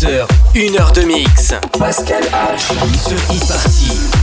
22h, 1h de mix. Pascal H. Sur e-party.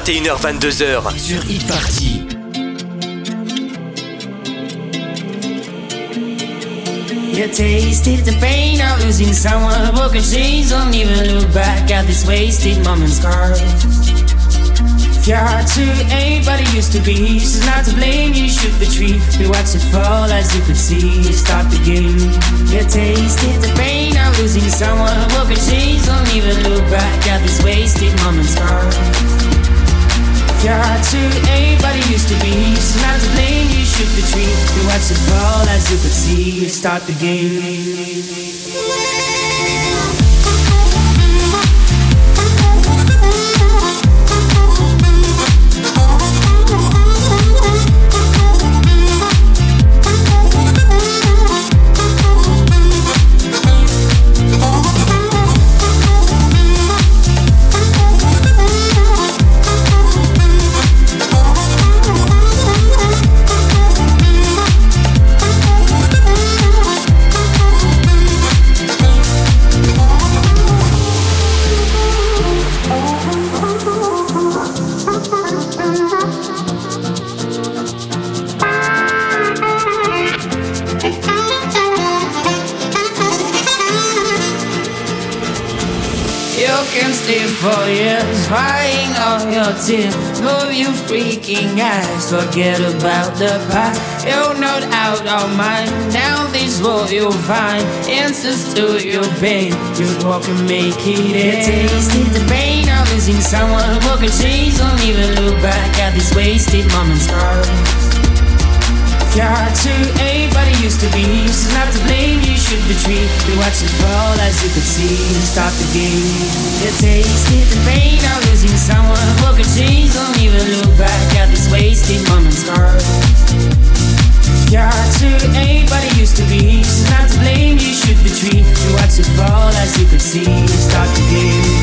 21h-22h sur e-party. You tasted the pain of losing someone, broken chains. Don't even look back at this wasted moment's scars. Your heart to ain't but it used to be. She's not to blame, you shoot the tree. We watch it fall as you could see. Start the game. You tasted the pain of losing someone. Broken chains, don't even look back at this wasted moment's scar. Your heart to it used to be. She's not to blame, you shoot the tree. You watch it fall as you could see. You Start the game. Tears. Move you freaking eyes, forget about the past. You're not out of mind. Now this world you'll find answers to your pain. You walk and make it end. Tasted the pain of losing someone who can change. Don't even look back at these wasted moments. You're to anybody used to be. She's not to blame, you should retreat. You watch it fall as you could see. Start the game. You tasted the pain of losing someone who could change. Don't even look back at this wasted moment's heart. You're to anybody used to be. She's not to blame, you should retreat. You watch it fall as you could see. Start the game.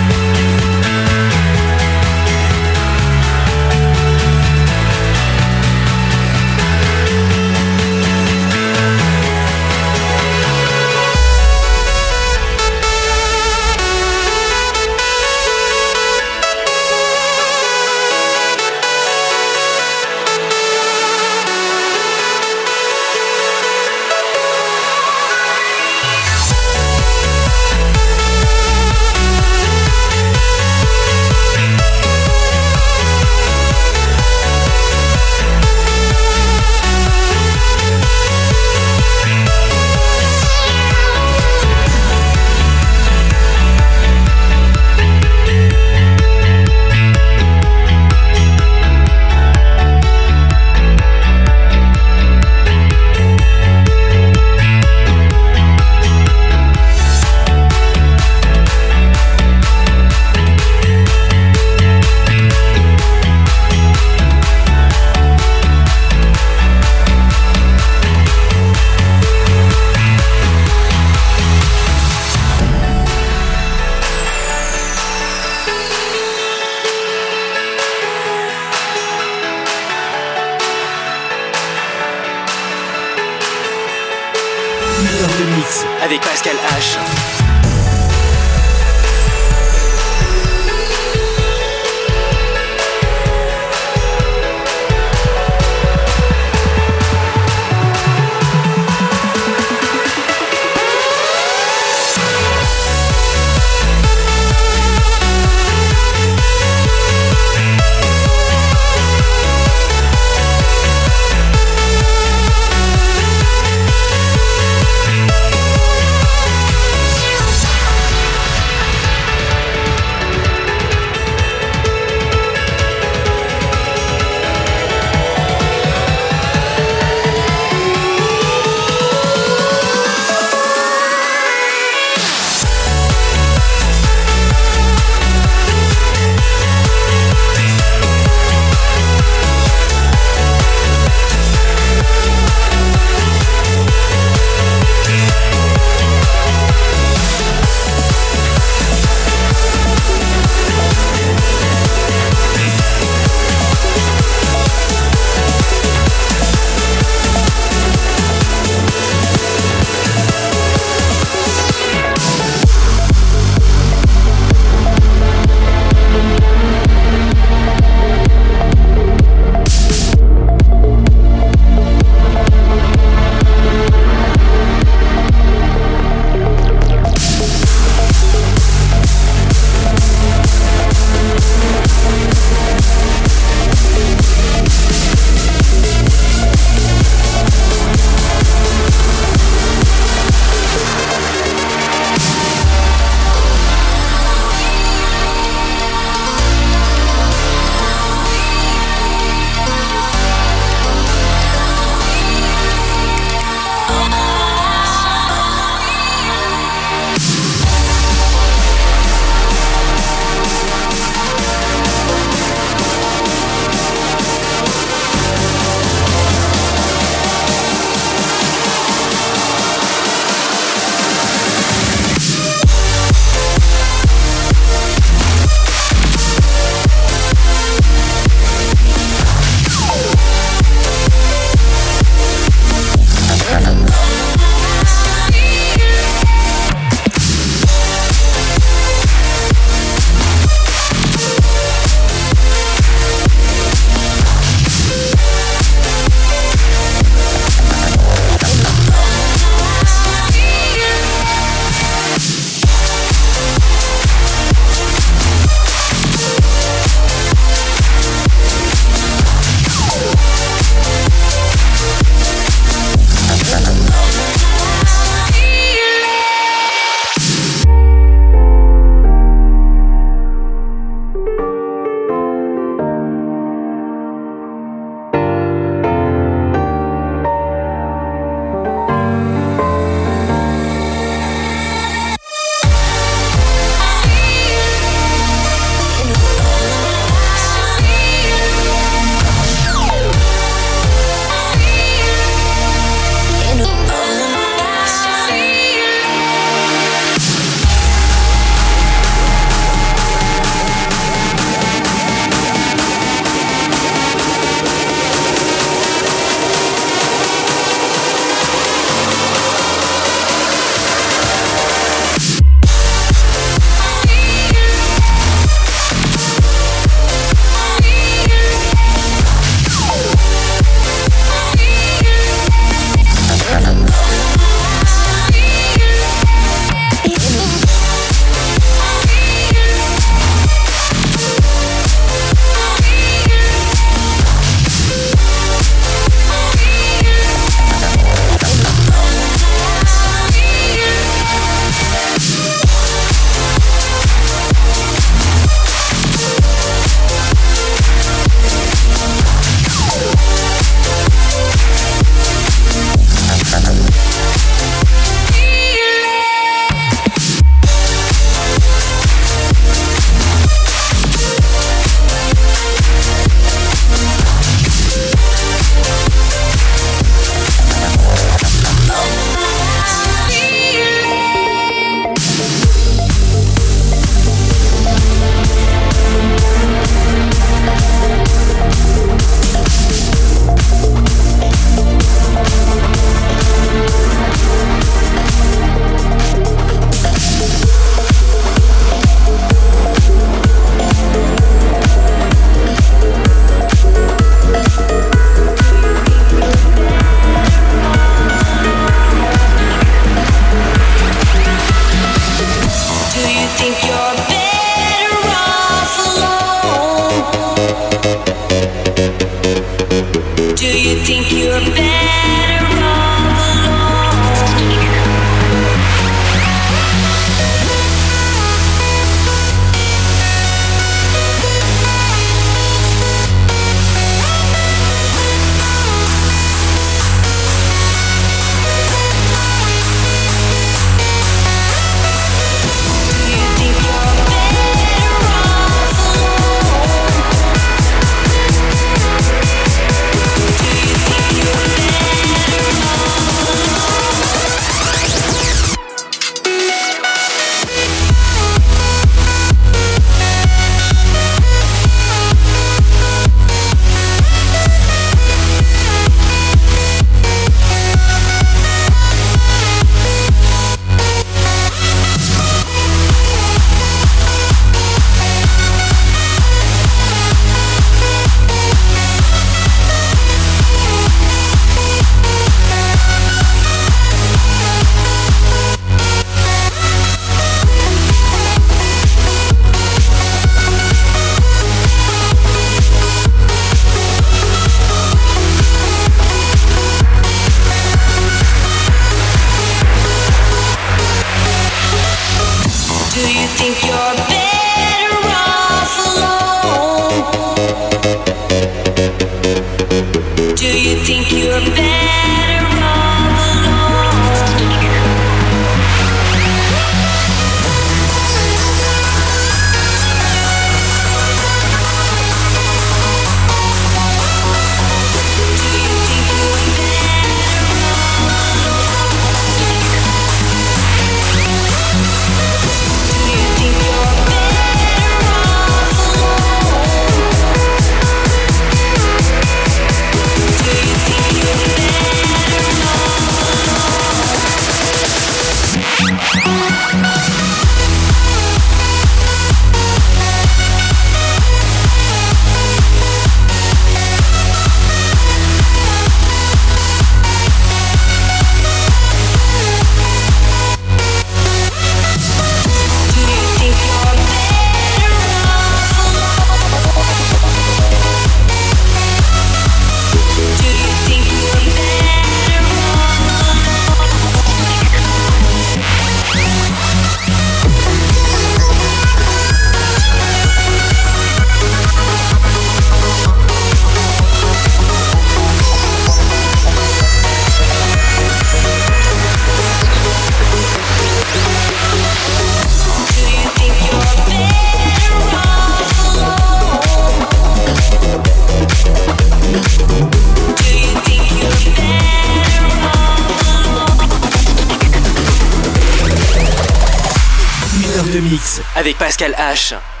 Pascal H.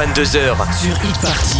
21h22h sur e-party. Pascal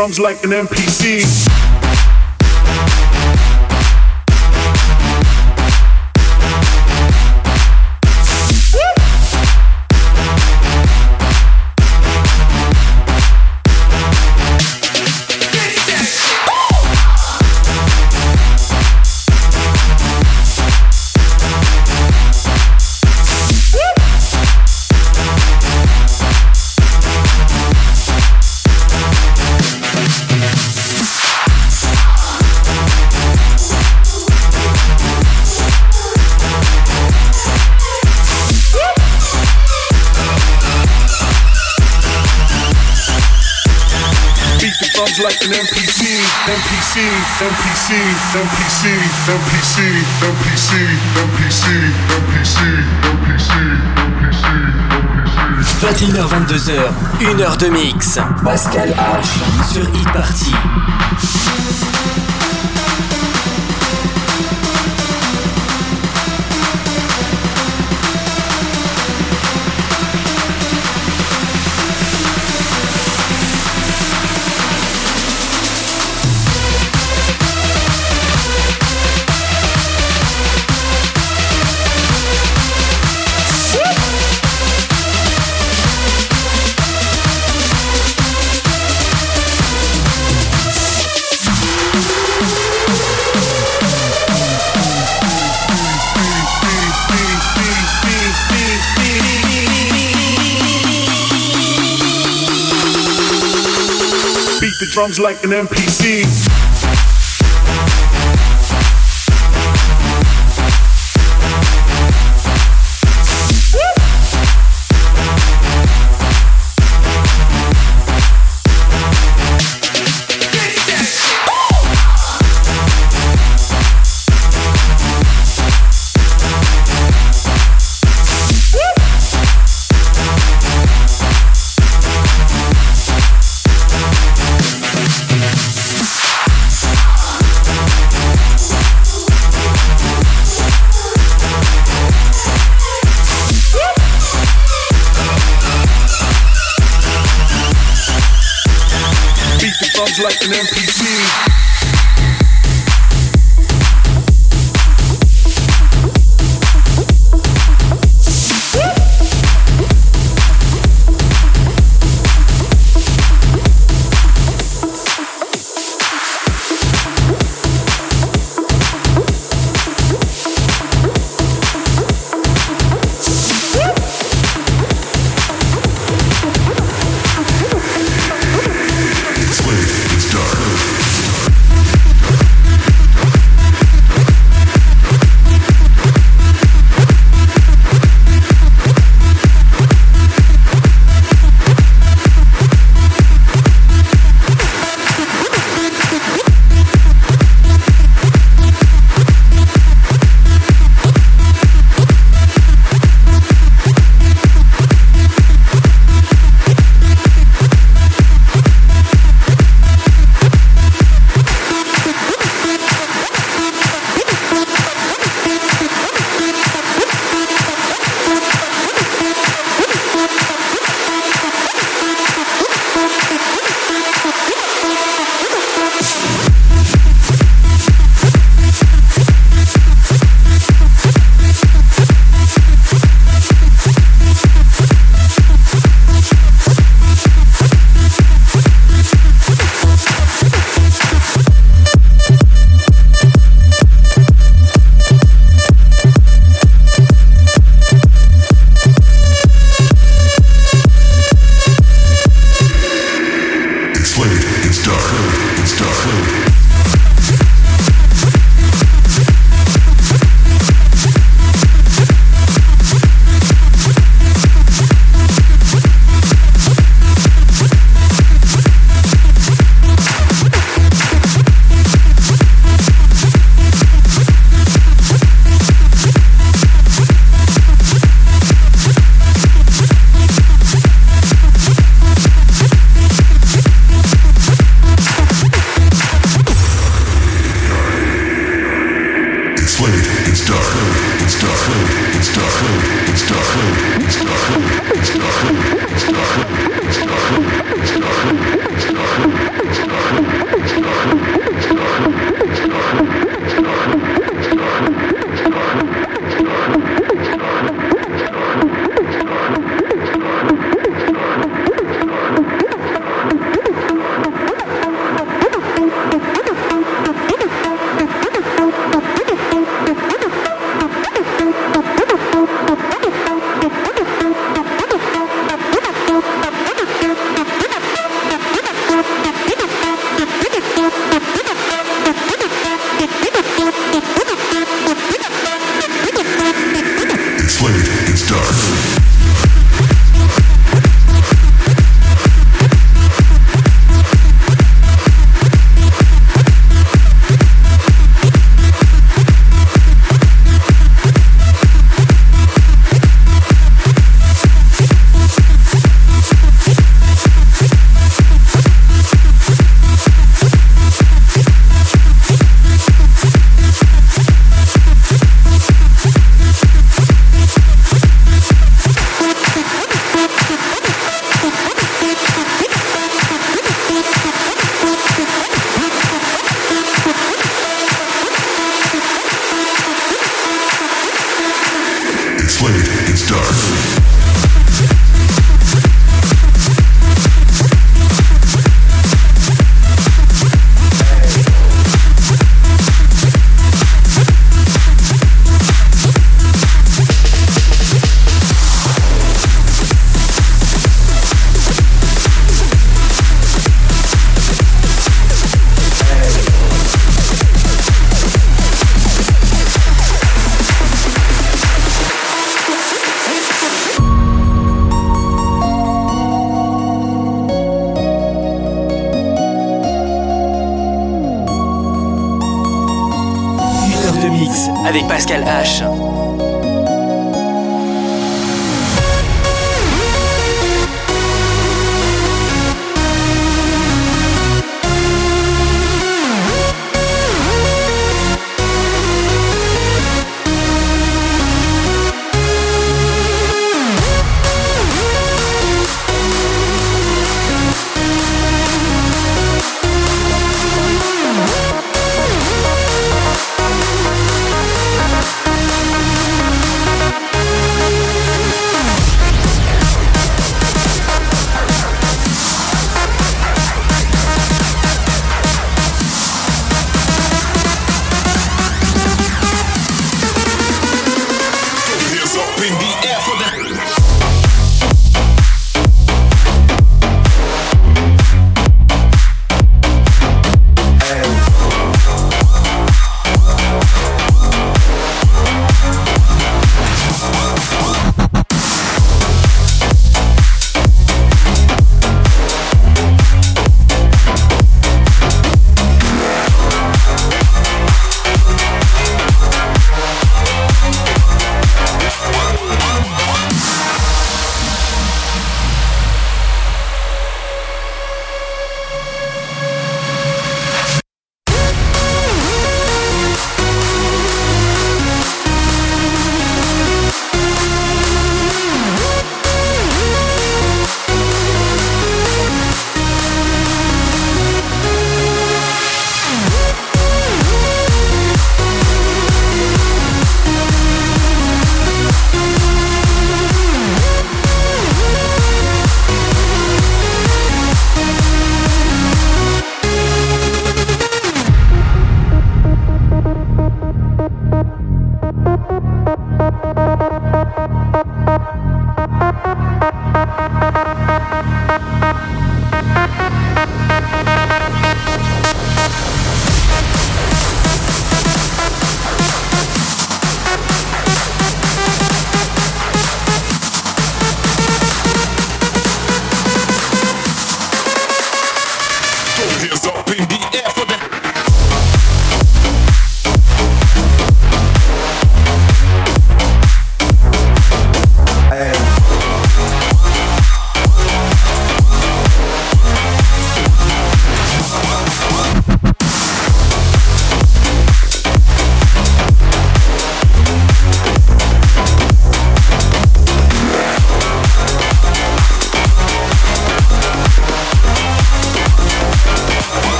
drums like an MPC. 21h, 22h, 1 heure de mix. Pascal H sur e-party. Drums like an MPC. Like an MPC.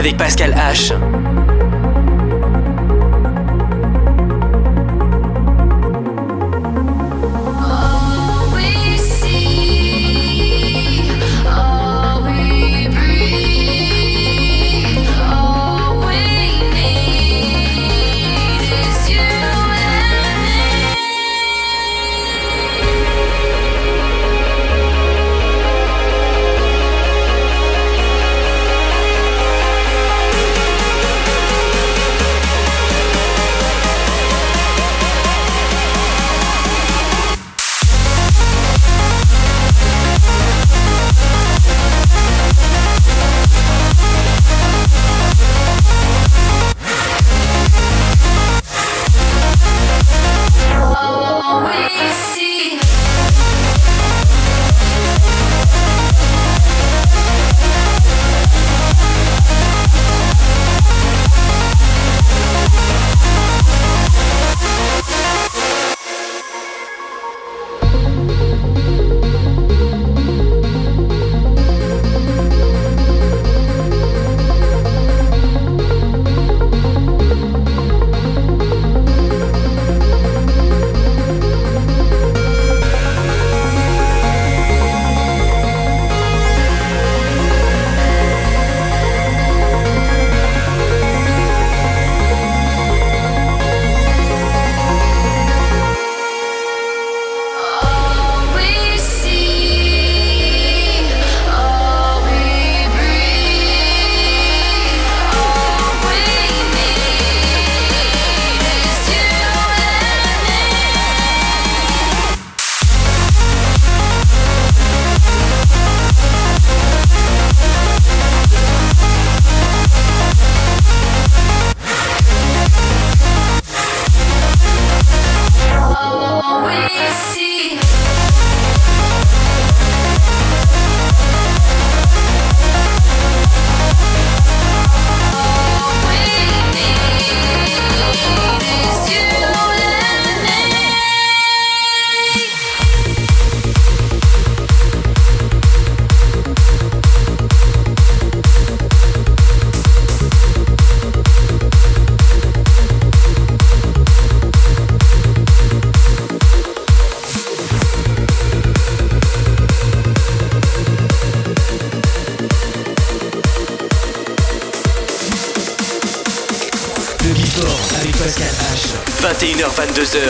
Avec Pascal 22h. Sur e-party.